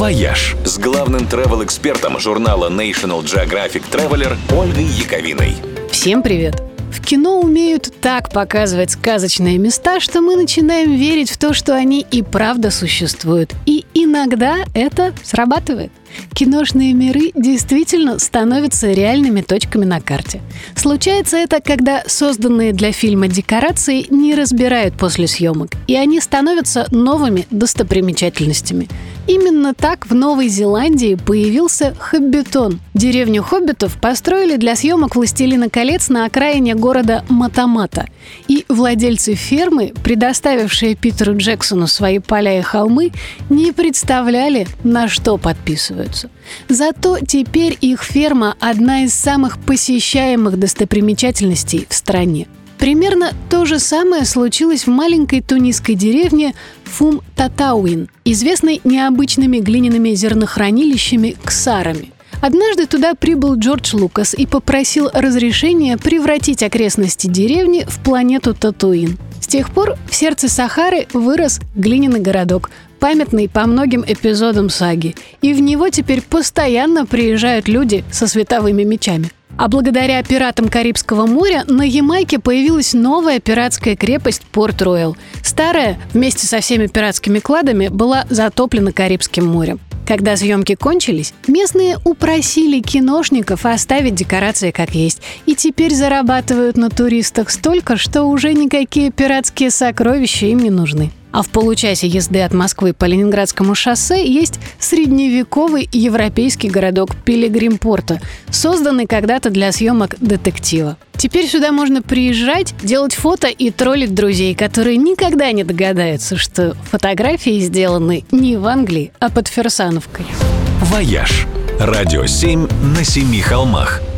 «Вояж» с главным travel-экспертом журнала National Geographic Traveler Ольгой Яковиной. Всем привет! В кино умеют так показывать сказочные места, что мы начинаем верить в то, что они и правда существуют. И иногда это срабатывает. Киношные миры действительно становятся реальными точками на карте. Случается это, когда созданные для фильма декорации не разбирают после съемок, и они становятся новыми достопримечательностями. Именно так в Новой Зеландии появился Хоббитон. Деревню хоббитов построили для съемок «Властелина колец» на окраине города Матамата. И владельцы фермы, предоставившие Питеру Джексону свои поля и холмы, не представляли, на что подписываются. Зато теперь их ферма – одна из самых посещаемых достопримечательностей в стране. Примерно то же самое случилось в маленькой тунисской деревне Фум Татауин, известной необычными глиняными зернохранилищами Ксарами. Однажды туда прибыл Джордж Лукас и попросил разрешения превратить окрестности деревни в планету Татуин. С тех пор в сердце Сахары вырос глиняный городок, памятный по многим эпизодам саги. И в него теперь постоянно приезжают люди со световыми мечами. А благодаря пиратам Карибского моря на Ямайке появилась новая пиратская крепость Порт-Роyal. Старая, вместе со всеми пиратскими кладами, была затоплена Карибским морем. Когда съемки кончились, местные упросили киношников оставить декорации как есть, и теперь зарабатывают на туристах столько, что уже никакие пиратские сокровища им не нужны. А в получасе езды от Москвы по Ленинградскому шоссе есть средневековый европейский городок Пилигримпорта, созданный когда-то для съемок детектива. Теперь сюда можно приезжать, делать фото и троллить друзей, которые никогда не догадаются, что фотографии сделаны не в Англии, а под Ферсановкой. «Вояж» – радио 7 на семи холмах –